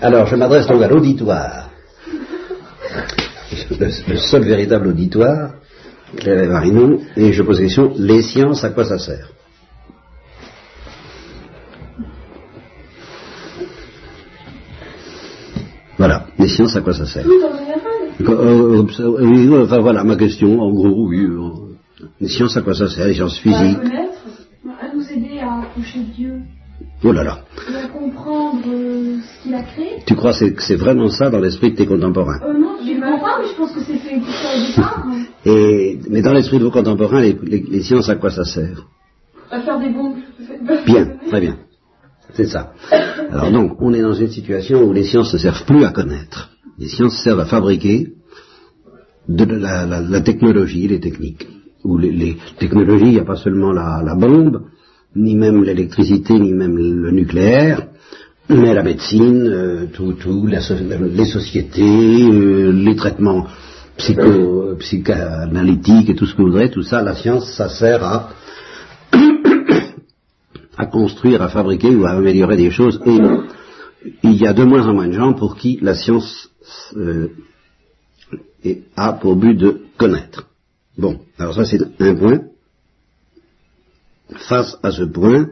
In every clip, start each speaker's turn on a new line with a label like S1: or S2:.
S1: Alors, je m'adresse donc à l'auditoire. Le, le seul véritable auditoire, Claire et Marinon, et je pose la question, les sciences, à quoi ça sert? Voilà, les sciences, à quoi ça sert? Euh, euh, Enfin voilà, ma question, en gros, oui. euh, Les sciences, à quoi ça sert Les sciences physiques?
S2: Aider à approcher de Dieu
S1: Oh là là,
S2: et à comprendre euh, ce qu'il a créé.
S1: tu crois que c'est vraiment ça dans l'esprit de tes contemporains?
S2: Euh, non, je ne comprends pas, mais je pense que c'est fait pour ça au départ.
S1: Et, Mais dans l'esprit de vos contemporains, les, les- les sciences, à quoi ça sert?
S2: À faire des bons.
S1: Bien, très bien. C'est ça. Alors donc, on est dans une situation où les sciences ne servent plus à connaître. Les sciences servent à fabriquer de la, la- la technologie, les techniques. Ou les, les technologies, il n'y a pas seulement la, la bombe, ni même l'électricité, ni même le nucléaire, mais la médecine, euh, tout, tout, les sociétés, euh, les traitements psycho, psychanalytiques et tout ce que vous voudrez, tout ça, la science, ça sert à construire, à fabriquer ou à améliorer des choses. Et il y a de moins en moins de gens pour qui la science euh, a pour but de connaître. Bon, alors ça c'est un point. Face à ce point,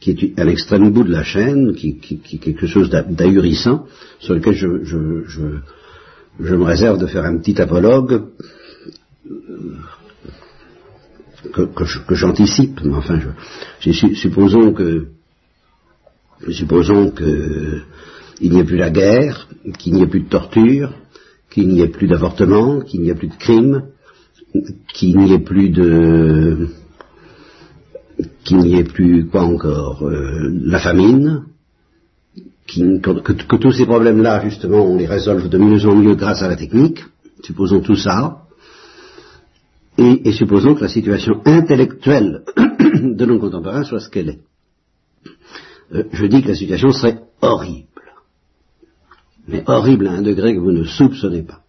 S1: qui est à l'extrême bout de la chaîne, qui, est quelque chose d'a- d'ahurissant, sur lequel je, me réserve de faire un petit apologue que, que que j'anticipe, mais enfin, supposons que, supposons que il n'y ait plus la guerre, qu'il n'y ait plus de torture, qu'il n'y ait plus d'avortement, qu'il n'y ait plus de crimes, qu'il n'y ait plus de, qu'il n'y ait plus quoi encore, euh, la famine, que, tous ces problèmes-là, justement, on les résolve de mieux en mieux grâce à la technique. Supposons tout ça, et, et supposons que la situation intellectuelle de nos contemporains soit ce qu'elle est. Euh, je dis que la situation serait horrible. Mais horrible à un degré que vous ne soupçonnez pas.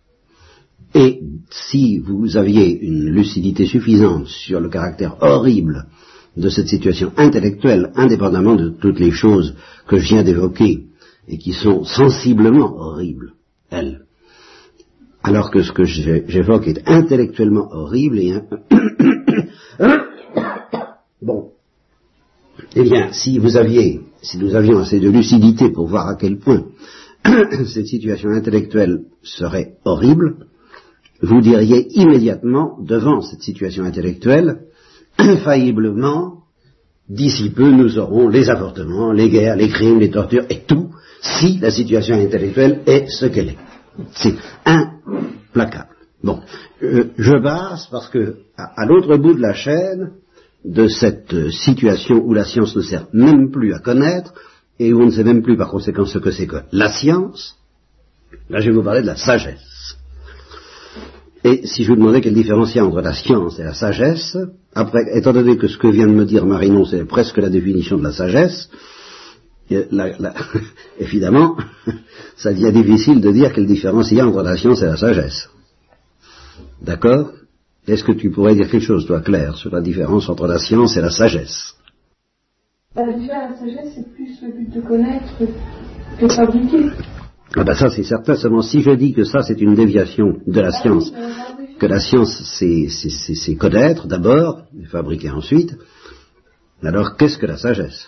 S1: Et si vous aviez une lucidité suffisante sur le caractère horrible de cette situation intellectuelle, indépendamment de toutes les choses que je viens d'évoquer et qui sont sensiblement horribles, elles, alors que ce que j'évoque est intellectuellement horrible et bon. Eh bien, si vous aviez, si nous avions assez de lucidité pour voir à quel point cette situation intellectuelle serait horrible, vous diriez immédiatement, devant cette situation intellectuelle, infailliblement, d'ici peu nous aurons les avortements, les guerres, les crimes, les tortures et tout, si la situation intellectuelle est ce qu'elle est. C'est implacable. Bon, euh, je passe parce que à, à l'autre bout de la chaîne de cette euh, situation où la science ne sert même plus à connaître et où on ne sait même plus par conséquent ce que c'est que la science, là je vais vous parler de la sagesse. Et si je vous demandais quelle différence il y a entre la science et la sagesse, après, étant donné que ce que vient de me dire Marinon, c'est presque la définition de la sagesse, la- évidemment, ça devient difficile de dire quelle différence il y a entre la science et la sagesse. D'accord? Est-ce que tu pourrais dire quelque chose, toi, Claire, sur la différence entre la science et la sagesse?
S2: Bah, la sagesse, c'est plus le but de connaître que de fabriquer.
S1: Ah ben ça, c'est certain. Seulement, si je dis que ça, c'est une déviation de la science, que la science, c'est- connaître d'abord, et fabriquer ensuite, alors qu'est-ce que la sagesse?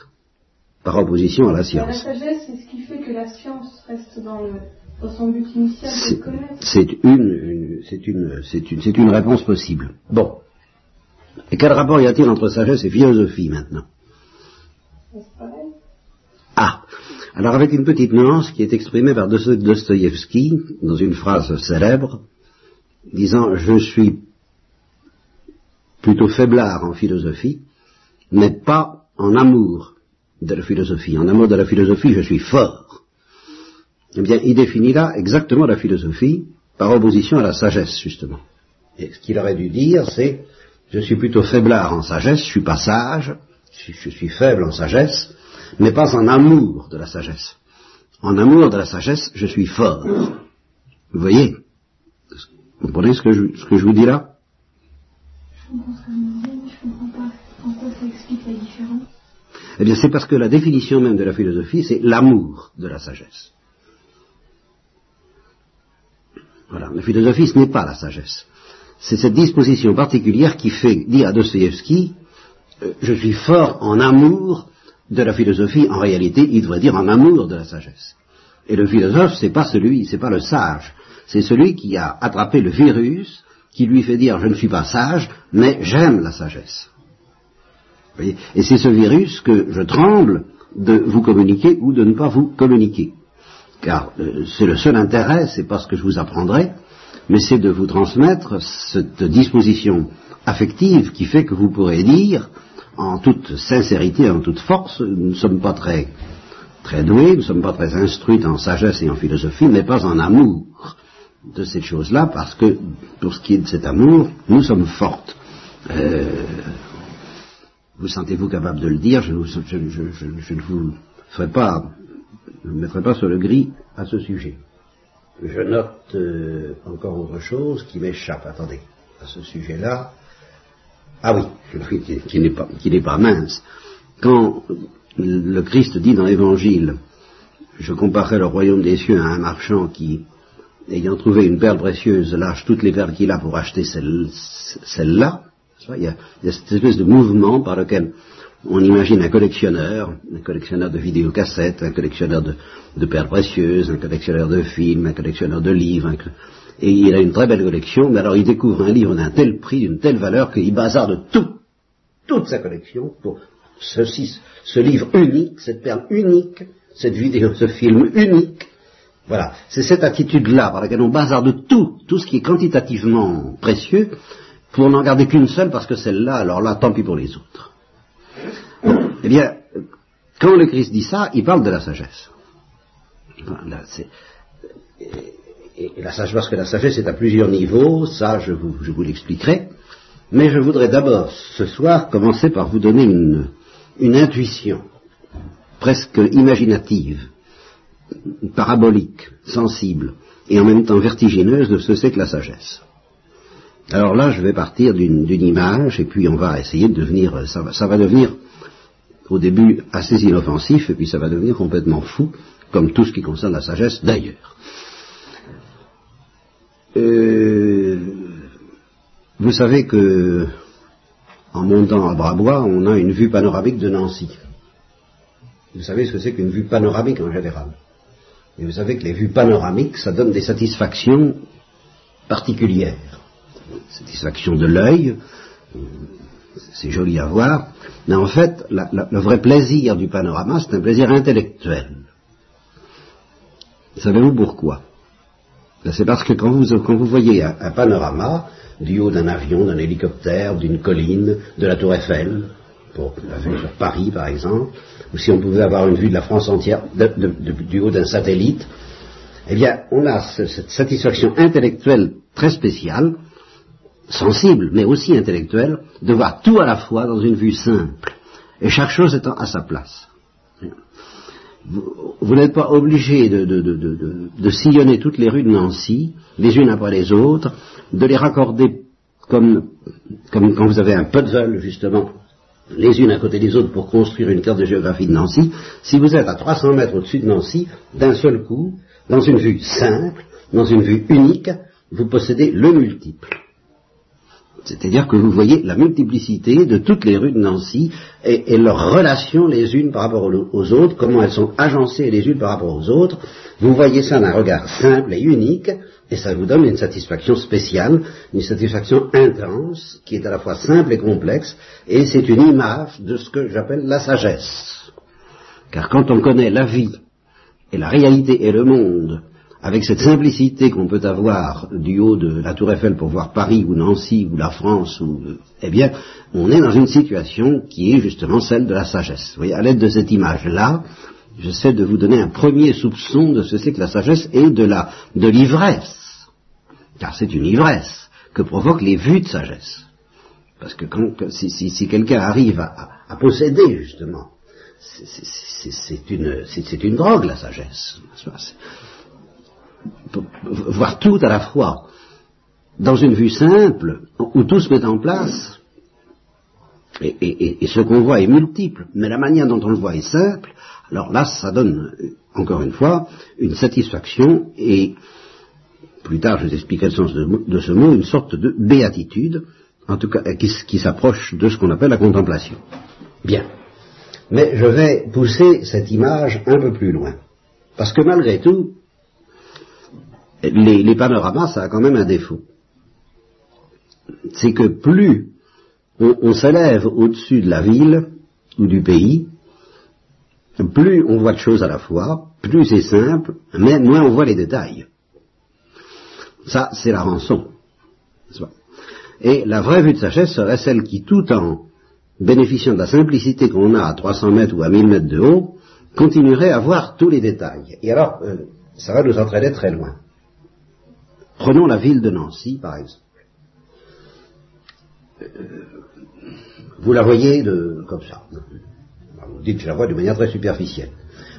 S1: Par opposition à la
S2: Bah, La
S1: science.
S2: sagesse, c'est ce qui fait que la science reste dans, le, dans son but initial de
S1: C'est
S2: connaître.
S1: c'est une, c'est une, c'est une, c'est une réponse possible. Bon. Et quel rapport y a-t-il entre sagesse et philosophie maintenant? Ah, alors avec une petite nuance qui est exprimée par Dosto- Dostoïevski dans une phrase célèbre, disant je suis plutôt faiblard en philosophie, mais pas en amour de la philosophie. En amour de la philosophie, je suis fort. Eh bien, il définit là exactement la philosophie par opposition à la sagesse, justement. Et ce qu'il aurait dû dire, c'est je suis plutôt faiblard en sagesse, je suis pas sage, je suis faible en sagesse, mais pas en amour de la sagesse. En amour de la sagesse, je suis fort. Vous voyez? Vous comprenez ce que je, vous dis là
S2: Je comprends pas en quoi ça explique la différence.
S1: Eh bien, c'est parce que la définition même de la philosophie, c'est l'amour de la sagesse. Voilà, la philosophie, ce n'est pas la sagesse. C'est cette disposition particulière qui fait dire à Dostoevsky, euh, je suis fort en amour de la philosophie, en réalité, il devrait dire en amour de la sagesse. Et le philosophe, c'est pas celui, c'est pas le sage, c'est celui qui a attrapé le virus qui lui fait dire je ne suis pas sage, mais j'aime la sagesse. Et c'est ce virus que je tremble de vous communiquer ou de ne pas vous communiquer. Car euh, c'est le seul intérêt, c'est pas ce que je vous apprendrai, mais c'est de vous transmettre cette disposition affective qui fait que vous pourrez dire, en toute sincérité, en toute force, nous ne sommes pas très, très doués, nous ne sommes pas très instruits en sagesse et en philosophie, mais pas en amour de cette chose-là, parce que, pour ce qui est de cet amour, nous sommes fortes. Euh, vous sentez-vous capable de le dire, je, ne vous ferai pas, ne mettrai pas sur le gris à ce sujet. Je note euh, encore autre chose qui m'échappe, attendez, à ce sujet-là. Ah oui, qui, n'est pas mince. Quand le Christ dit dans l'Évangile, je comparerai le royaume des cieux à un marchand qui ayant trouvé une perle précieuse, lâche toutes les perles qu'il a pour acheter celle-là. il, y a, cette espèce de mouvement par lequel on imagine un collectionneur, un collectionneur de vidéocassettes, un collectionneur de, perles précieuses, un collectionneur de films, un collectionneur de livres, et il a une très belle collection, mais alors il découvre un livre d'un tel prix, d'une telle valeur, qu'il bazarde tout, toute sa collection pour ceci, ce livre unique, cette perle unique, cette vidéo, ce film unique, voilà, c'est cette attitude-là par laquelle on bazarde tout, tout ce qui est quantitativement précieux, pour n'en garder qu'une seule, parce que celle-là, alors là, tant pis pour les autres. eh bien, quand le Christ dit ça, il parle de la sagesse. Et, la sagesse, parce que la sagesse est à plusieurs niveaux, ça je vous, l'expliquerai, mais je voudrais d'abord, ce soir, commencer par vous donner une, intuition presque imaginative parabolique, sensible, et en même temps vertigineuse de ce que c'est que la sagesse. Alors là, je vais partir d'une image, et puis on va essayer de devenir, ça va, devenir au début assez inoffensif, et puis ça va devenir complètement fou, comme tout ce qui concerne la sagesse d'ailleurs. Vous savez que, en montant à Brabois, on a une vue panoramique de Nancy. Vous savez ce que c'est qu'une vue panoramique en général? Et vous savez que les vues panoramiques, ça donne des satisfactions particulières. Satisfaction de l'œil, c'est joli à voir, mais en fait, le vrai plaisir du panorama, c'est un plaisir intellectuel. Savez-vous pourquoi? C'est parce que quand vous, voyez un, panorama, du haut d'un avion, d'un hélicoptère, d'une colline, de la tour Eiffel, pour la vue sur Paris par exemple, ou si on pouvait avoir une vue de la France entière du haut d'un satellite, eh bien, on a cette satisfaction intellectuelle très spéciale, sensible, mais aussi intellectuelle, de voir tout à la fois dans une vue simple, et chaque chose étant à sa place. Vous, n'êtes pas obligé de, sillonner toutes les rues de Nancy, les unes après les autres, de les raccorder comme, comme quand vous avez un puzzle, justement, les unes à côté des autres pour construire une carte de géographie de Nancy, si vous êtes à 300 mètres au-dessus de Nancy, d'un seul coup, dans une vue simple, dans une vue unique, vous possédez le multiple. C'est-à-dire que vous voyez la multiplicité de toutes les rues de Nancy et, leurs relations les unes par rapport aux autres, comment elles sont agencées les unes par rapport aux autres. Vous voyez ça d'un regard simple et unique, et ça vous donne une satisfaction spéciale, une satisfaction intense, qui est à la fois simple et complexe, et c'est une image de ce que j'appelle la sagesse. Car quand on connaît la vie et la réalité et le monde, avec cette simplicité qu'on peut avoir du haut de la Tour Eiffel pour voir Paris ou Nancy ou la France, ou, eh bien, on est dans une situation qui est justement celle de la sagesse. Vous voyez, à l'aide de cette image-là, j'essaie de vous donner un premier soupçon de ce que c'est que la sagesse et de la de l'ivresse car c'est une ivresse que provoquent les vues de sagesse. Parce que si, quelqu'un arrive à, posséder, justement, c'est une, drogue, la sagesse. Voir tout à la fois, dans une vue simple, où tout se met en place, Et, ce qu'on voit est multiple, mais la manière dont on le voit est simple, alors là, ça donne, encore une fois, une satisfaction et, plus tard, je vous expliquerai le sens de, ce mot, une sorte de béatitude, en tout cas, qui, qui s'approche de ce qu'on appelle la contemplation. Bien. Mais je vais pousser cette image un peu plus loin. Parce que malgré tout, les, panoramas, ça a quand même un défaut. C'est que plus on, s'élève au-dessus de la ville ou du pays, plus on voit de choses à la fois, plus c'est simple, mais moins on voit les détails. Ça, c'est la rançon. Et la vraie vue de sagesse serait celle qui, tout en bénéficiant de la simplicité qu'on a à 300 mètres ou à 1000 mètres de haut, continuerait à voir tous les détails. Et alors, euh, ça va nous entraîner très loin. Prenons la ville de Nancy, par exemple. Euh, vous la voyez de, comme ça. Vous dites, je la vois de manière très superficielle.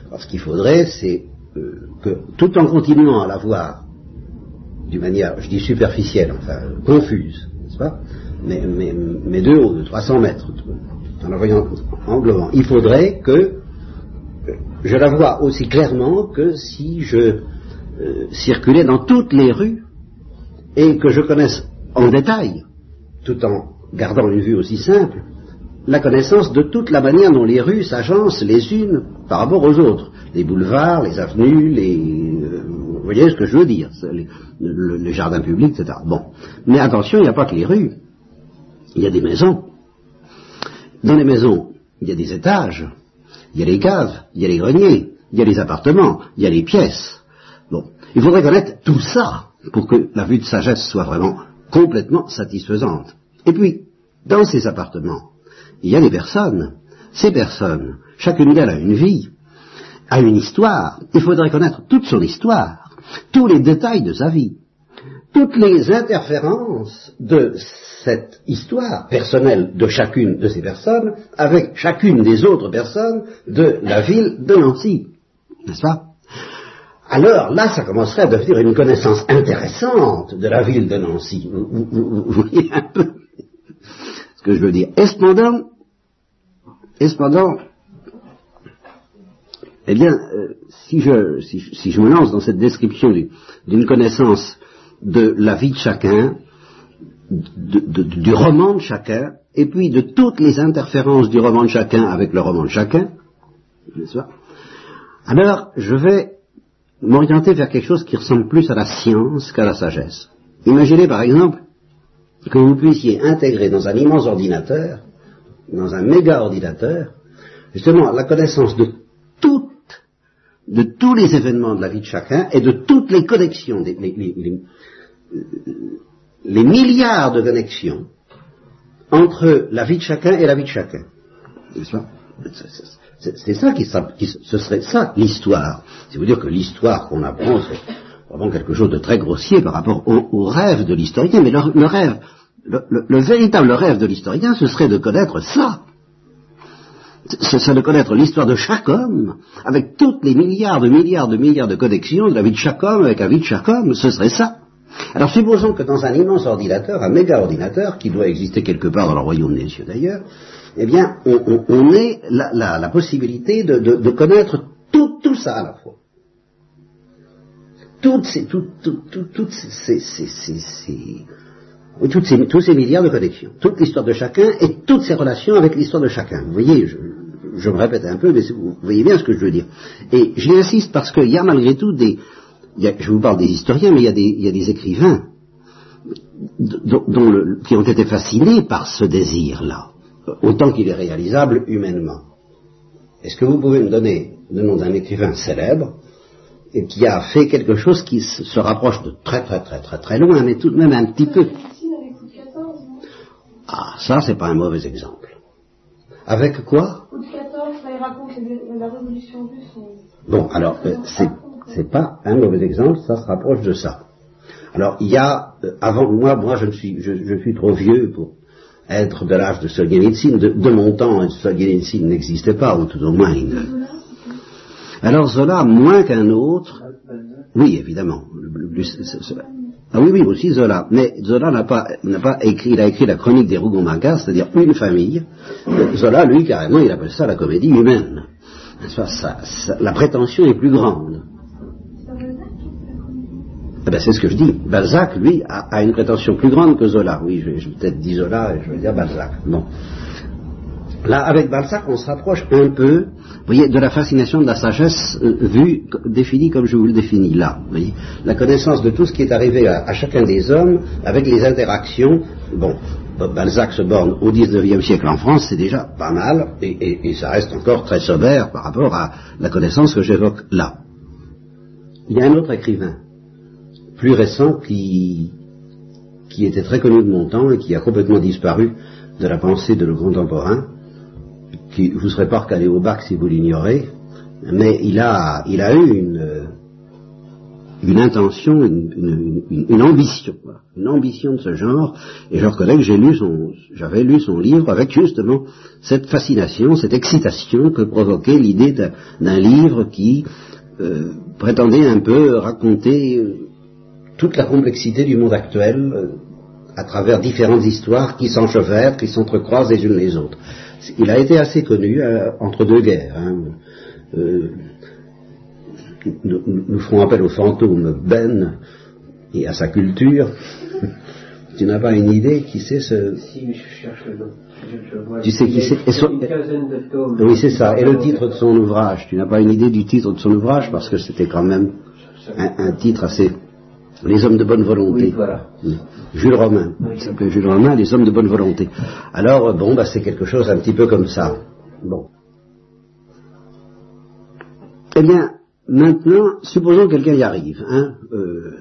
S1: Alors, ce qu'il faudrait, c'est euh, que, tout en continuant à la voir d'une manière, je dis superficielle, enfin, confuse, n'est-ce pas mais, mais, mais, de haut, de 300 mètres, en la voyant en globant, il faudrait que je la vois aussi clairement que si je euh, circulais dans toutes les rues et que je connaisse en détail, tout en gardant une vue aussi simple, la connaissance de toute la manière dont les rues s'agencent les unes par rapport aux autres, les boulevards, les avenues, les, euh, vous voyez ce que je veux dire, les, jardins publics, etc. Bon, mais attention, il n'y a pas que les rues, il y a des maisons. Dans les maisons, il y a des étages, il y a les caves, il y a les greniers, il y a les appartements, il y a les pièces. Bon, il faudrait connaître tout ça pour que la vue de sagesse soit vraiment complètement satisfaisante. Et puis, dans ces appartements, il y a des personnes. Ces personnes, chacune d'elles a une vie, a une histoire. Il faudrait connaître toute son histoire, tous les détails de sa vie, toutes les interférences de cette histoire personnelle de chacune de ces personnes avec chacune des autres personnes de la ville de Nancy. N'est-ce pas? Alors là, ça commencerait à devenir une connaissance intéressante de la ville de Nancy. Vous, voyez un peu ce que je veux dire. Et cependant, et cependant eh bien, euh, si, je, si, je me lance dans cette description d'une connaissance de la vie de chacun, du roman de chacun, et puis de toutes les interférences du roman de chacun avec le roman de chacun, n'est-ce pas? Alors, je vais m'orienter vers quelque chose qui ressemble plus à la science qu'à la sagesse. Imaginez par exemple que vous puissiez intégrer dans un immense ordinateur, dans un méga ordinateur, justement la connaissance de toutes, de tous les événements de la vie de chacun et de toutes les connexions, les, les milliards de connexions entre la vie de chacun et la vie de chacun. C'est ça qui, ce serait ça l'histoire. C'est vous dire que l'histoire qu'on apprend, c'est vraiment quelque chose de très grossier par rapport au, rêve de l'historien. Mais le, rêve, le, véritable rêve de l'historien, ce serait de connaître ça. Ce serait de connaître l'histoire de chaque homme, avec toutes les milliards de milliards de milliards de connexions de la vie de chaque homme avec la vie de chaque homme. Ce serait ça. Alors supposons que dans un immense ordinateur, un méga ordinateur, qui doit exister quelque part dans le royaume des cieux d'ailleurs, eh bien, on, ait la, possibilité de, connaître tout, ça à la fois. Toutes ces, toutes ces, tous ces milliards de connexions, toute l'histoire de chacun et toutes ses relations avec l'histoire de chacun. Vous voyez, je, me répète un peu, mais vous voyez bien ce que je veux dire. Et j'y insiste parce qu'il y a malgré tout des, je vous parle des historiens, mais il y a des, écrivains qui ont été fascinés par ce désir-là, autant qu'il est réalisable humainement. Est-ce que vous pouvez me donner le nom d'un écrivain célèbre et qui a fait quelque chose qui se, rapproche de très très très très très loin, mais tout de même un petit peu? Ah, ça c'est pas un mauvais exemple. Avec quoi? Bon, alors euh, c'est pas un mauvais exemple, ça se rapproche de ça. Alors il y a, euh, avant moi, moi je, suis, je, suis trop vieux pour être de l'âge de Solzhenitsyn. De, de mon temps, Solzhenitsyn n'existait pas, ou tout au moins. Alors Zola, moins qu'un autre, oui évidemment, Ah oui, oui, aussi Zola. Mais Zola n'a pas, n'a pas écrit, il a écrit la chronique des Rougon-Macquart, c'est-à-dire une famille. Zola, lui, carrément, il appelle ça la comédie humaine. Ça, la prétention est plus grande. Eh ben, c'est ce que je dis. Balzac, lui, a, a, une prétention plus grande que Zola. Oui, je, je peut-être dit Zola et je vais dire Balzac. Bon. Là, avec Balzac, on se rapproche un peu, vous voyez, de la fascination de la sagesse euh, vue, définie comme je vous le définis là. Vous voyez, la connaissance de tout ce qui est arrivé à, chacun des hommes, avec les interactions. Bon, Balzac se borne au XIXe siècle en France, c'est déjà pas mal, et, et, et, ça reste encore très sommaire par rapport à la connaissance que j'évoque là. Il y a un autre écrivain, plus récent, qui, qui était très connu de mon temps et qui a complètement disparu de la pensée de nos contemporains, qui vous serez pas recalé au bac si vous l'ignorez, mais il a, il a eu une, une intention, une, une, une, ambition, une ambition de ce genre, et je reconnais que j'ai lu son, j'avais lu son livre avec justement cette fascination, cette excitation que provoquait l'idée d'un livre qui euh, prétendait un peu raconter toute la complexité du monde actuel euh, à travers différentes histoires qui s'enchevêtrent, qui s'entrecroisent les unes les autres. Il a été assez connu euh, entre deux guerres. Hein. Euh, nous, nous, ferons appel au fantôme Ben et à sa culture. tu n'as pas une idée qui c'est ce...
S3: Si, je cherche le nom. Je, je vois
S1: tu sais qui c'est?
S3: Une quinzaine de tomes.
S1: Oui, c'est ça. Et le titre de son ouvrage. Tu n'as pas une idée du titre de son ouvrage? Parce que c'était quand même un, un titre assez les hommes de bonne volonté.
S3: Oui, voilà.
S1: Jules Romain.
S3: Oui.
S1: Jules Romain, les hommes de bonne volonté. Alors, bon, bah, c'est quelque chose un petit peu comme ça. Bon. Eh bien, maintenant, supposons que quelqu'un y arrive, hein, euh,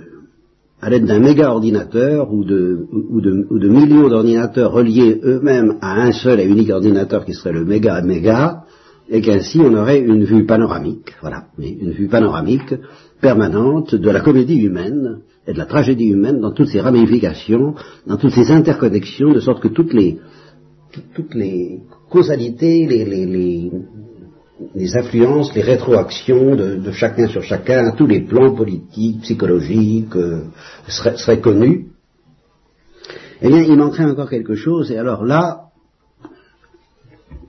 S1: à l'aide d'un méga ordinateur ou de, ou de, ou de millions d'ordinateurs reliés eux-mêmes à un seul et unique ordinateur qui serait le méga méga, et qu'ainsi on aurait une vue panoramique, voilà, une vue panoramique permanente de la comédie humaine et de la tragédie humaine dans toutes ses ramifications, dans toutes ses interconnexions, de sorte que toutes les, causalités, les, influences, les rétroactions de, chacun sur chacun, tous les plans politiques, psychologiques, euh, seraient, seraient connus. Eh bien, il manquerait encore quelque chose, et alors là,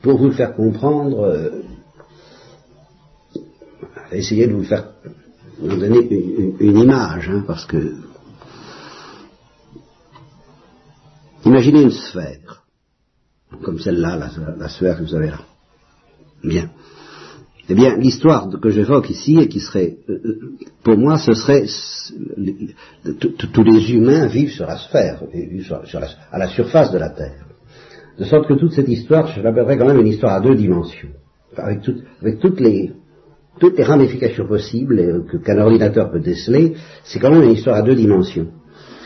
S1: pour vous le faire comprendre, euh, de vous faire vous donner une, une image, hein, parce que imaginez une sphère, comme celle-là, la, sphère que vous avez là. Bien. Eh bien, l'histoire que j'évoque ici et qui serait, euh, pour moi, ce serait tous les humains vivent sur la sphère, à la surface de la Terre. De sorte que toute cette histoire, je l'appellerais quand même une histoire à deux dimensions, avec, tout, avec toutes les toutes les ramifications possibles que, qu'un ordinateur peut déceler, c'est quand même une histoire à deux dimensions.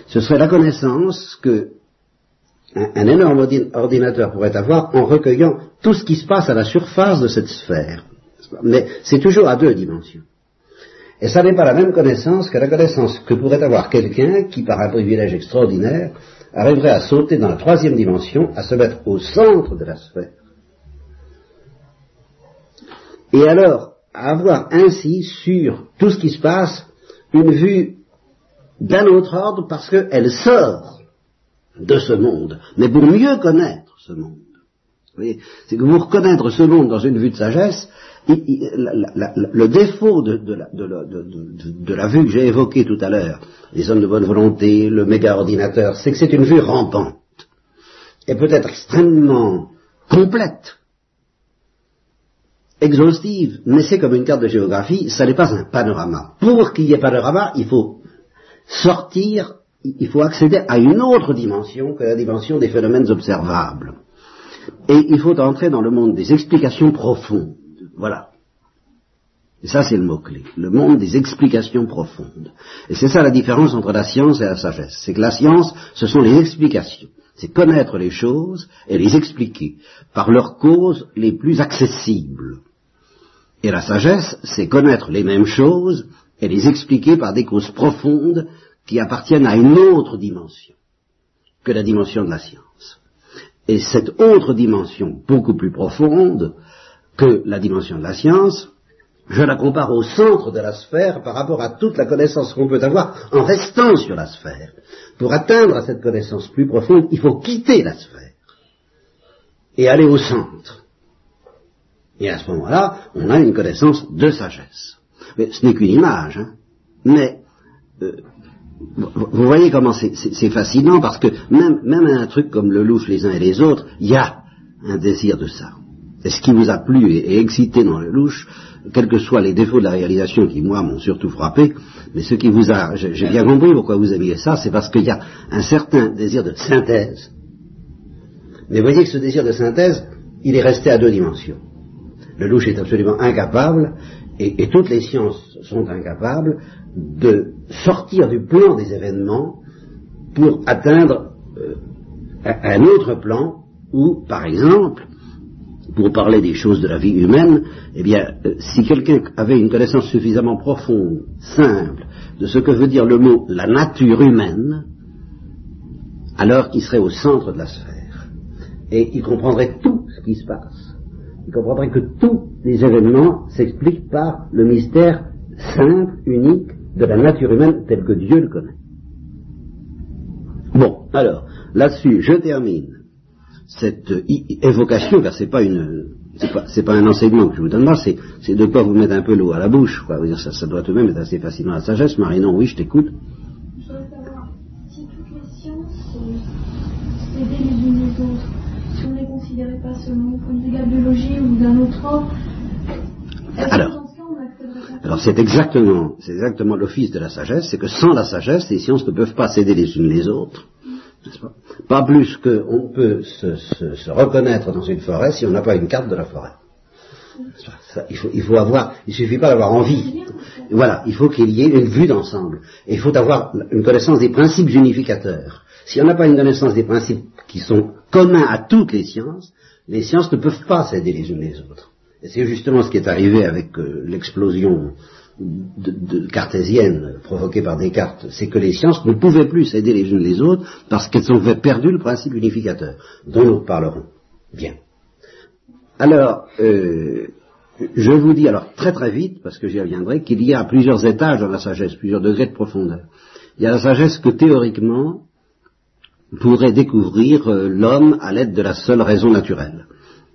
S1: Ce serait la connaissance que un, un énorme ordinateur pourrait avoir en recueillant tout ce qui se passe à la surface de cette sphère. Mais c'est toujours à deux dimensions. Et ça n'est pas la même connaissance que la connaissance que pourrait avoir quelqu'un qui, par un privilège extraordinaire, arriverait à sauter dans la troisième dimension, à se mettre au centre de la sphère. Et alors, avoir ainsi sur tout ce qui se passe une vue d'un autre ordre parce qu'elle sort de ce monde, mais pour mieux connaître ce monde. C'est que vous reconnaître ce monde dans une vue de sagesse, le défaut de, la vue que j'ai évoquée tout à l'heure, les hommes de bonne volonté, le méga ordinateur, c'est que c'est une vue rampante, et peut-être extrêmement complète, exhaustive, mais c'est comme une carte de géographie, ça n'est pas un panorama. Pour qu'il y ait panorama, il faut sortir, il faut accéder à une autre dimension que la dimension des phénomènes observables. Et il faut entrer dans le monde des explications profondes. Voilà. Et ça, c'est le mot-clé. Le monde des explications profondes. Et c'est ça la différence entre la science et la sagesse. C'est que la science, ce sont les explications. C'est connaître les choses et les expliquer par leurs causes les plus accessibles. Et la sagesse, c'est connaître les mêmes choses et les expliquer par des causes profondes qui appartiennent à une autre dimension que la dimension de la science. Et cette autre dimension, beaucoup plus profonde que la dimension de la science, Je la compare au centre de la sphère par rapport à toute la connaissance qu'on peut avoir en restant sur la sphère. Pour atteindre à cette connaissance plus profonde, il faut quitter la sphère et aller au centre. Et à ce moment-là, on a une connaissance de sagesse. Mais ce n'est qu'une image, hein. mais euh, vous voyez comment c'est fascinant parce que même, un truc comme le louche les uns et les autres, il y a un désir de ça. Et ce qui vous a plu et, excité dans le louche, quels que soient les défauts de la réalisation qui, moi, m'ont surtout frappé, mais ce qui vous a, j'ai bien compris pourquoi vous aimiez ça, c'est parce qu'il y a un certain désir de synthèse. Mais voyez que ce désir de synthèse, il est resté à deux dimensions. Le louche est absolument incapable, et, toutes les sciences sont incapables, de sortir du plan des événements pour atteindre euh, un autre plan où, par exemple, pour parler des choses de la vie humaine, eh bien, euh, si quelqu'un avait une connaissance suffisamment profonde, simple, de ce que veut dire le mot la nature humaine, alors il serait au centre de la sphère. Et il comprendrait tout ce qui se passe. Il comprendrait que tous les événements s'expliquent par le mystère simple, unique, de la nature humaine telle que Dieu le connaît. Bon, alors, là-dessus, je termine cette évocation, car c'est pas une, c'est pas, un enseignement que je vous donne là, c'est, de quoi vous mettre un peu l'eau à la bouche, ça, doit tout de même être assez facilement la sagesse. Marinon, oui, je t'écoute.
S2: Je voudrais savoir si toutes les sciences unes les autres, si on ne les considérait pas seulement au point de vue de la biologie ou d'un autre ordre,
S1: alors, alors c'est exactement, c'est exactement l'office de la sagesse, c'est que sans la sagesse, les sciences ne peuvent pas s'aider les unes les autres. Pas, plus qu'on peut se, reconnaître dans une forêt si on n'a pas une carte de la forêt. Il, faut, avoir, il suffit pas d'avoir envie. Voilà, il faut qu'il y ait une vue d'ensemble. Et il faut avoir une connaissance des principes unificateurs. Si on n'a pas une connaissance des principes qui sont communs à toutes les sciences, les sciences ne peuvent pas s'aider les unes les autres. Et c'est justement ce qui est arrivé avec euh, l'explosion cartésienne provoquée par Descartes, c'est que les sciences ne pouvaient plus s'aider les unes les autres parce qu'elles ont perdu le principe unificateur, dont nous reparlerons. Bien. Alors, euh, je vous dis alors très très vite, parce que j'y reviendrai, qu'il y a plusieurs étages dans la sagesse, plusieurs degrés de profondeur. Il y a la sagesse que théoriquement pourrait découvrir euh, l'homme à l'aide de la seule raison naturelle.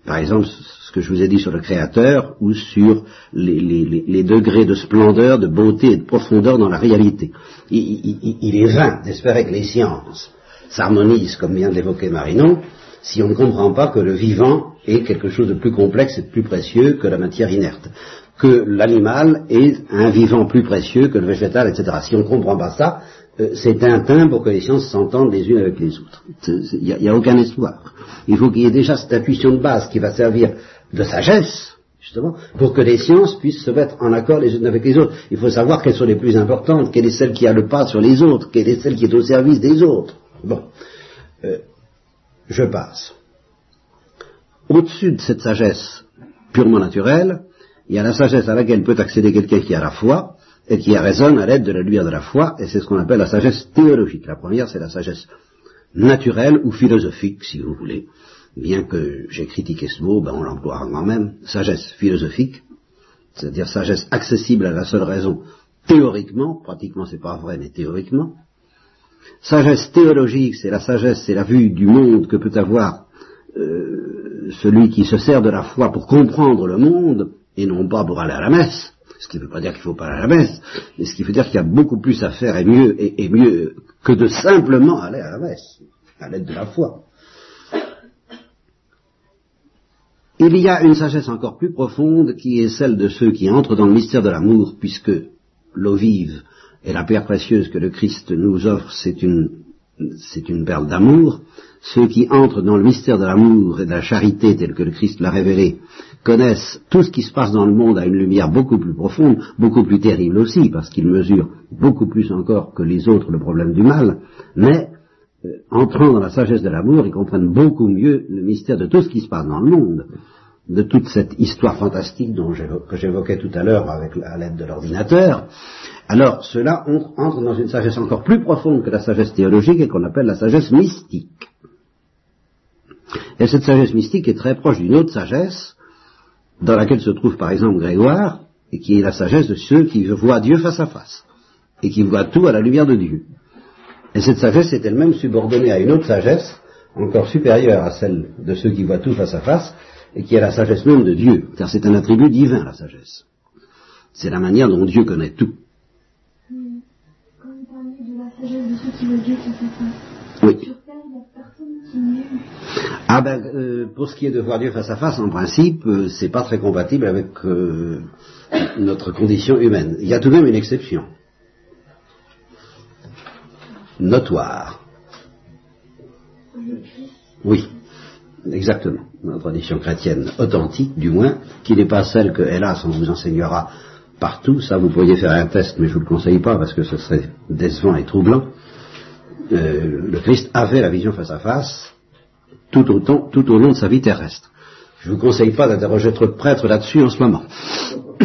S1: Par exemple, ce que je vous ai dit sur le Créateur ou sur les, degrés de splendeur, de beauté et de profondeur dans la réalité. Il, est vain d'espérer que les sciences s'harmonisent, comme vient de l'évoquer Marinon, si on ne comprend pas que le vivant est quelque chose de plus complexe et de plus précieux que la matière inerte, que l'animal est un vivant plus précieux que le végétal, etc. Si on ne comprend pas ça, euh, c'est un temps pour que les sciences s'entendent les unes avec les autres. Il n'y a, aucun espoir. Il faut qu'il y ait déjà cette intuition de base qui va servir de sagesse, justement, pour que les sciences puissent se mettre en accord les unes avec les autres. Il faut savoir quelles sont les plus importantes, quelle est celle qui a le pas sur les autres, quelle est celle qui est au service des autres. Bon, euh, je passe. Au-dessus de cette sagesse purement naturelle, il y a la sagesse à laquelle peut accéder quelqu'un qui a la foi, et qui raisonne à l'aide de la lumière de la foi, et c'est ce qu'on appelle la sagesse théologique. La première, c'est la sagesse naturelle ou philosophique, si vous voulez bien que j'ai critiqué ce mot, ben on l'emploie quand même, sagesse philosophique, c'est-à-dire sagesse accessible à la seule raison théoriquement, pratiquement c'est pas vrai, mais théoriquement. Sagesse théologique, c'est la sagesse, c'est la vue du monde que peut avoir euh, celui qui se sert de la foi pour comprendre le monde, et non pas pour aller à la messe. Ce qui ne veut pas dire qu'il faut pas aller à la messe, mais ce qui veut dire qu'il y a beaucoup plus à faire et mieux, et mieux que de simplement aller à la messe, à l'aide de la foi. Il y a une sagesse encore plus profonde qui est celle de ceux qui entrent dans le mystère de l'amour, puisque l'eau vive et la pierre précieuse que le Christ nous offre, c'est une, c'est une perle d'amour. Ceux qui entrent dans le mystère de l'amour et de la charité tel que le Christ l'a révélé connaissent tout ce qui se passe dans le monde à une lumière beaucoup plus profonde, beaucoup plus terrible aussi, parce qu'ils mesurent beaucoup plus encore que les autres le problème du mal, mais euh, entrant dans la sagesse de l'amour, ils comprennent beaucoup mieux le mystère de tout ce qui se passe dans le monde, de toute cette histoire fantastique que j'évoquais tout à l'heure avec à l'aide de l'ordinateur. Alors cela entre dans une sagesse encore plus profonde que la sagesse théologique et qu'on appelle la sagesse mystique. Et cette sagesse mystique est très proche d'une autre sagesse, dans laquelle se trouve par exemple Grégoire, et qui est la sagesse de ceux qui voient Dieu face à face, et qui voient tout à la lumière de Dieu. Et cette sagesse est elle-même subordonnée à une autre sagesse, encore supérieure à celle de ceux qui voient tout face à face, et qui est la sagesse même de Dieu, car c'est un attribut divin, la sagesse. C'est la manière dont Dieu connaît tout.
S2: Quand vous parlez de la sagesse de ceux qui veulent Dieu face à face,
S1: Oui.
S2: sur Terre, il n'y a personne qui n'est
S1: Ah ben, euh, pour ce qui est de voir Dieu face à face, en principe, euh, c'est pas très compatible avec euh, notre condition humaine. Il y a tout de même une exception. Notoire. Oui, exactement. Dans la tradition chrétienne authentique, du moins, qui n'est pas celle que, hélas, on vous enseignera partout. Ça, vous pourriez faire un test, mais je vous le conseille pas parce que ce serait décevant et troublant. Euh, le Christ avait la vision face à face tout au long de sa vie terrestre. Je ne vous conseille pas d'interroger trop de prêtres là-dessus en ce moment.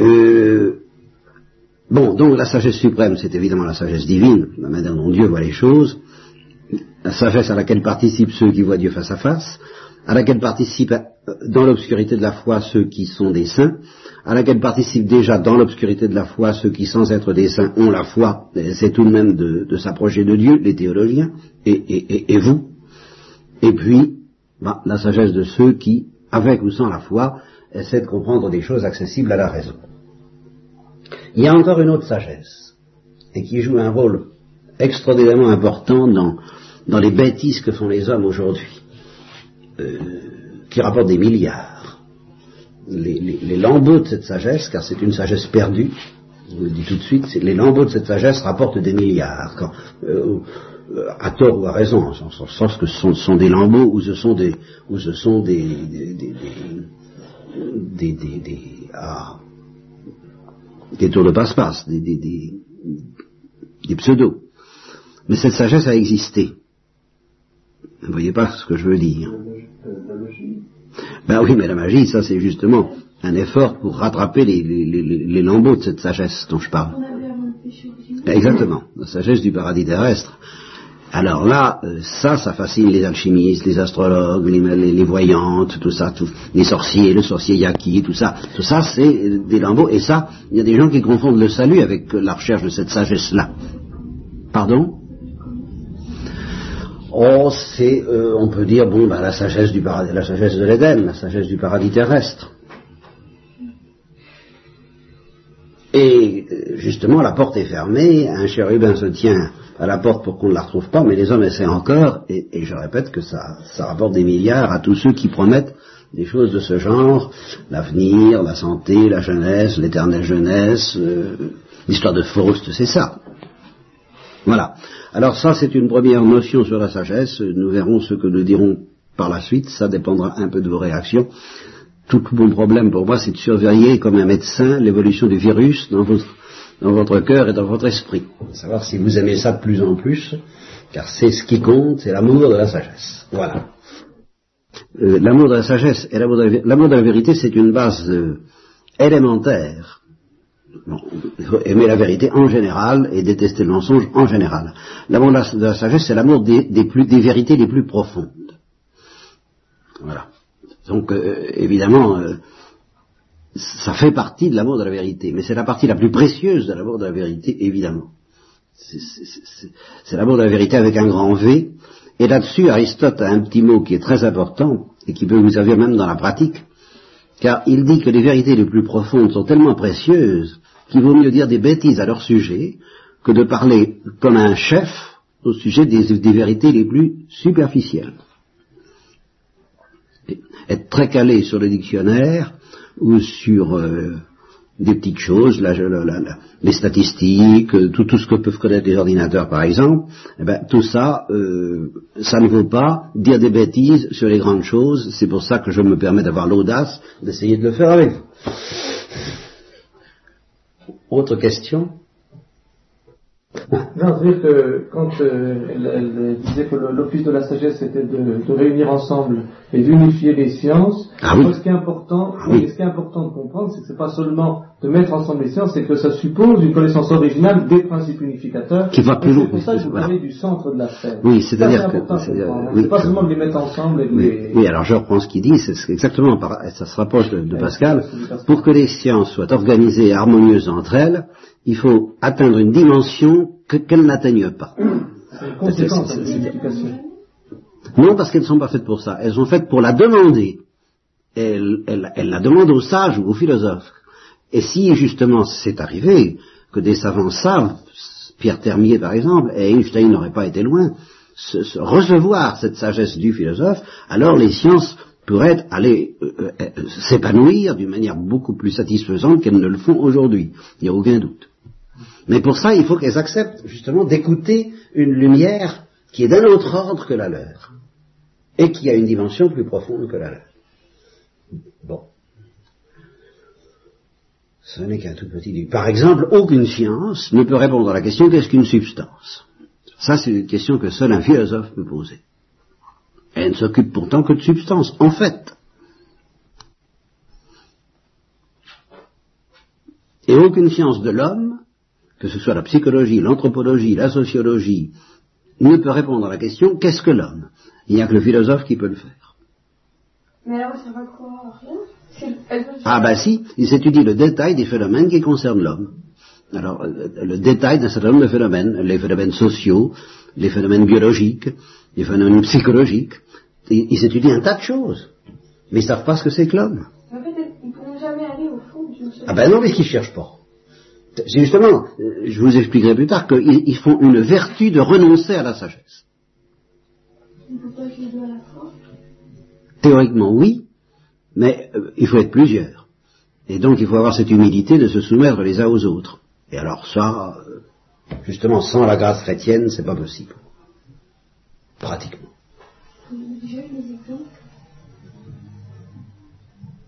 S1: Euh, bon, donc la sagesse suprême, c'est évidemment la sagesse divine, la manière dont Dieu voit les choses, la sagesse à laquelle participent ceux qui voient Dieu face à face, à laquelle participent euh, dans l'obscurité de la foi ceux qui sont des saints, à laquelle participent déjà dans l'obscurité de la foi ceux qui, sans être des saints, ont la foi, c'est tout de même de, de s'approcher de Dieu, les théologiens, et, et- et- et vous. Et puis, bah, la sagesse de ceux qui, avec ou sans la foi, essaient de comprendre des choses accessibles à la raison. Il y a encore une autre sagesse, et qui joue un rôle extraordinairement important dans, dans les bêtises que font les hommes aujourd'hui, euh, qui rapportent des milliards. Les, les- les lambeaux de cette sagesse, car c'est une sagesse perdue, je vous le dis tout de suite, les lambeaux de cette sagesse rapportent des milliards, quand, euh, euh, à tort ou à raison, en en sens que ce sont, sont des lambeaux ou ce sont des, ce sont des, des, des, des, des- des- ah, tours de passe-passe, des, des, pseudos. Mais cette sagesse a existé. Vous voyez pas ce que je veux dire.
S3: La magie.
S1: Ben oui, mais la magie, ça c'est justement un effort pour rattraper les, les, les, lambeaux de cette sagesse dont je parle. Ben Exactement, la sagesse du paradis terrestre. Alors là, euh, ça, ça fascine les alchimistes, les astrologues, les, voyantes, tout ça, les sorciers, le sorcier yaki, tout ça. Tout ça, c'est des lambeaux. Et ça, il y a des gens qui confondent le salut avec la recherche de cette sagesse-là. Pardon? Oh, c'est, euh, on peut dire, bon, ben, la sagesse du paradis, la sagesse de l'Éden, la sagesse du paradis terrestre. Et euh, justement, la porte est fermée, un chérubin se tient à la porte pour qu'on ne la retrouve pas, mais les hommes essaient encore, et, je répète que ça, ça rapporte des milliards à tous ceux qui promettent des choses de ce genre, l'avenir, la santé, la jeunesse, l'éternelle jeunesse, euh, l'histoire de Faust, c'est ça. Voilà. Alors ça, c'est une première notion sur la sagesse. Nous verrons ce que nous dirons par la suite. Ça dépendra un peu de vos réactions. Tout mon problème pour moi, c'est de surveiller comme un médecin l'évolution du virus dans votre, cœur et dans votre esprit. Savoir si vous aimez ça de plus en plus, car c'est ce qui compte, c'est l'amour de la sagesse. Voilà. Euh, l'amour de la sagesse et l'amour de la, l'amour de la vérité, c'est une base euh, élémentaire Aimer la vérité en général et détester le mensonge en général. L'amour de la, sagesse, c'est l'amour des, vérités les plus profondes. Voilà. Donc, euh, évidemment, euh, ça fait partie de l'amour de la vérité, mais c'est la partie la plus précieuse de l'amour de la vérité, évidemment. C'est l'amour de la vérité avec un grand V. Et là-dessus, Aristote a un petit mot qui est très important et qui peut vous servir même dans la pratique car il dit que les vérités les plus profondes sont tellement précieuses qu'il vaut mieux dire des bêtises à leur sujet que de parler comme un chef au sujet des, vérités les plus superficielles. Être très calé sur le dictionnaire ou sur euh, des petites choses, les statistiques, euh, tout, tout ce que peuvent connaître les ordinateurs par exemple, eh ben, tout ça, euh, ça ne vaut pas dire des bêtises sur les grandes choses. C'est pour ça que je me permets d'avoir l'audace d'essayer de le faire avec vous. Autre question
S4: Non, c'est-à-dire que quand euh, elle, disait que l'office de la sagesse était de réunir ensemble et d'unifier les sciences,
S1: Ah oui.
S4: ce qui est important,
S1: Ah oui.
S4: ce qui est important de comprendre, c'est que c'est pas seulement de mettre ensemble les sciences, c'est que ça suppose une connaissance originale des principes unificateurs.
S1: Qui va plus loin.
S4: C'est pour ça que vous
S1: Voilà.
S4: parlez du centre de la sphère.
S1: Oui, c'est-à-dire
S4: c'est
S1: que- oui.
S4: C'est pas seulement de les mettre ensemble et de
S1: Oui,
S4: les...
S1: oui, alors je reprends ce qu'il dit, c'est exactement, ça se rapproche de, Pascal. Pour que les sciences soient organisées et harmonieuses entre elles, il faut atteindre une dimension que- qu'elles n'atteignent pas.
S4: C'est une conséquence
S1: c'est-
S4: de
S1: c'est-
S4: l'unification.
S1: Non, parce qu'elles ne sont pas faites pour ça. Elles sont faites pour la demander. Elles la demandent aux sages ou aux philosophes. Et si justement c'est arrivé que des savants savent, Pierre Termier par exemple, et Einstein n'aurait pas été loin, recevoir cette sagesse du philosophe, alors les sciences pourraient aller euh, euh, s'épanouir d'une manière beaucoup plus satisfaisante qu'elles ne le font aujourd'hui. Il n'y a aucun doute. Mais pour ça, il faut qu'elles acceptent justement d'écouter une lumière qui est d'un autre ordre que la leur et qui a une dimension plus profonde que la leur. Bon. Ce n'est qu'un tout petit début. Par exemple, aucune science ne peut répondre à la question qu'est-ce qu'une substance? Ça, c'est une question que seul un philosophe peut poser. Elle ne s'occupe pourtant que de substance, en fait. Et aucune science de l'homme, que ce soit la psychologie, l'anthropologie, la sociologie, ne peut répondre à la question qu'est-ce que l'homme? Il n'y a que le philosophe qui peut le faire.
S2: Mais alors, ça va quoi Rien
S1: Ah ben si, il s'étudie le détail des phénomènes qui concernent l'homme. Alors, euh, le détail d'un certain nombre de phénomènes, les phénomènes sociaux, les phénomènes biologiques, les phénomènes psychologiques, ils ils étudient un tas de choses, mais ils savent pas ce que c'est que l'homme.
S2: En fait, ils ne pourront jamais aller au fond seule
S1: Ah ben non, mais qu'ils cherchent pas. C'est justement, euh, je vous expliquerai plus tard qu'ils ils font une vertu de renoncer à la sagesse.
S2: Ne à la.
S1: Théoriquement, oui, mais euh, il faut être plusieurs. Et donc, il faut avoir cette humilité de se soumettre les uns aux autres. Et alors ça, euh, justement, sans la grâce chrétienne, c'est pas possible. Pratiquement.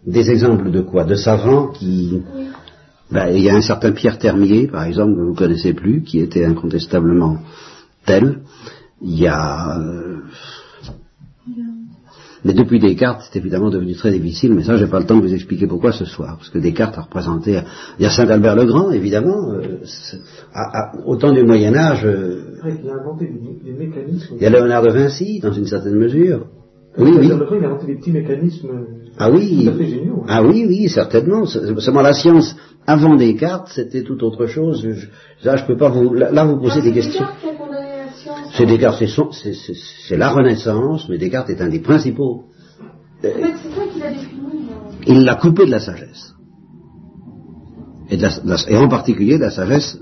S2: Des exemples
S1: de quoi? De savants qui... Ben, il y a un certain Pierre Termier, par exemple, que vous connaissez plus, qui était incontestablement tel. Il y a... euh, Mais depuis Descartes, c'est évidemment devenu très difficile, mais ça, j'ai pas le temps de vous expliquer pourquoi ce soir, parce que Descartes a représenté... Il y a Saint-Albert le Grand, évidemment, euh, c'est- à- à- au temps du Moyen Âge, euh,
S4: il a inventé des, des mécanismes.
S1: il y a Léonard de Vinci, dans une certaine mesure. Oui, oui.
S4: Le Vrai, il a inventé des petits mécanismes
S1: Ah oui,
S4: tout à fait géniaux.
S1: ah oui, oui, certainement. C'est- Seulement la science avant Descartes, c'était tout autre chose. Je, là, je peux pas vous. Là, là, vous posez
S2: Ah,
S1: des questions.
S2: Descartes
S1: C'est Descartes, c'est la Renaissance, mais Descartes est un des principaux.
S2: En fait, c'est ça qu'il a défini. euh,
S1: Il l'a coupé de la sagesse. Et, de la- de la- et en particulier de la sagesse,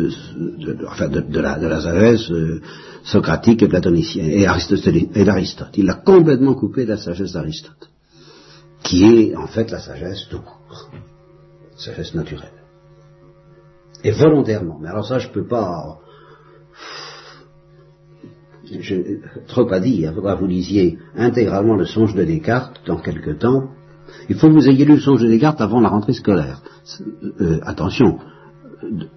S1: euh, de, enfin de, la, sagesse euh, socratique et platonicienne, et d'Aristote. Il l'a complètement coupé de la sagesse d'Aristote, qui est en fait la sagesse tout court, sagesse naturelle. Et volontairement. Mais alors ça, je peux pas... Je, trop à dire, il faudra que vous lisiez intégralement le songe de Descartes dans quelque temps. Il faut que vous ayez lu le songe de Descartes avant la rentrée scolaire. Euh, attention,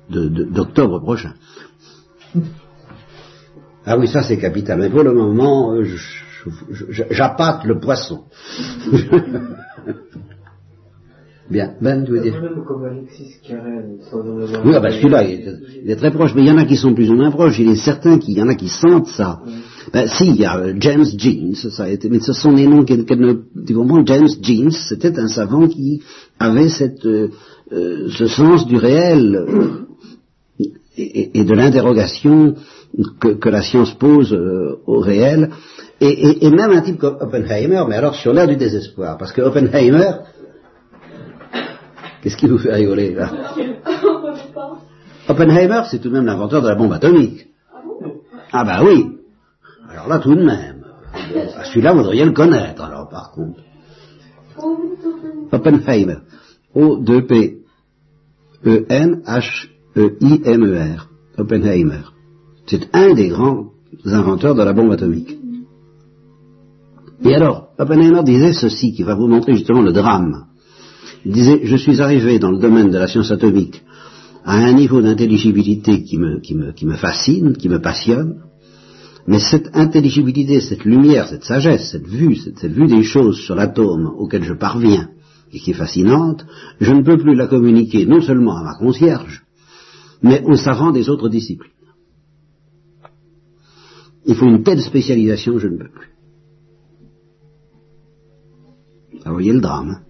S1: d'octobre prochain. Ah oui, ça c'est capital. Mais pour le moment, euh, j'appâte le poisson. Bien, Ben, tu veux dire
S3: comme Alexis sans.
S1: Oui, ah ben celui-là, il, est- il est très proche, mais il y en a qui sont plus ou moins proches. Il est certain qu'il y en a qui sentent ça. Ben si, il y a euh, James Jeans, ça a été, mais ce sont des noms qu'elle qu'elle ne... Tu comprends James Jeans, c'était un savant qui avait cette, euh, euh, ce sens du réel euh, et, et- et de l'interrogation que, que la science pose euh, au réel. Et, et- et même un type comme Oppenheimer, mais alors sur l'air du désespoir, parce que Oppenheimer... Qu'est-ce qui vous fait rigoler là. Oppenheimer, c'est tout de même l'inventeur de la bombe atomique.
S2: Ah
S1: Ah bah oui. Alors là, tout de même. Ah, Celui-là, vous devriez le connaître, alors, par contre.
S2: Oppenheimer.
S1: O-2-P. E-N-H-E-I-M-E-R. Oppenheimer. C'est un des grands inventeurs de la bombe atomique. Et alors, Oppenheimer disait ceci, qui va vous montrer justement le drame. Il disait, je suis arrivé dans le domaine de la science atomique à un niveau d'intelligibilité qui me, qui, me, qui me fascine, qui me passionne, mais cette intelligibilité, cette lumière, cette sagesse, cette vue, cette, vue des choses sur l'atome auquel je parviens, et qui est fascinante, je ne peux plus la communiquer non seulement à ma concierge, mais aux savants des autres disciplines. Il faut une telle spécialisation, je ne peux plus. vous voyez le drame. Hein?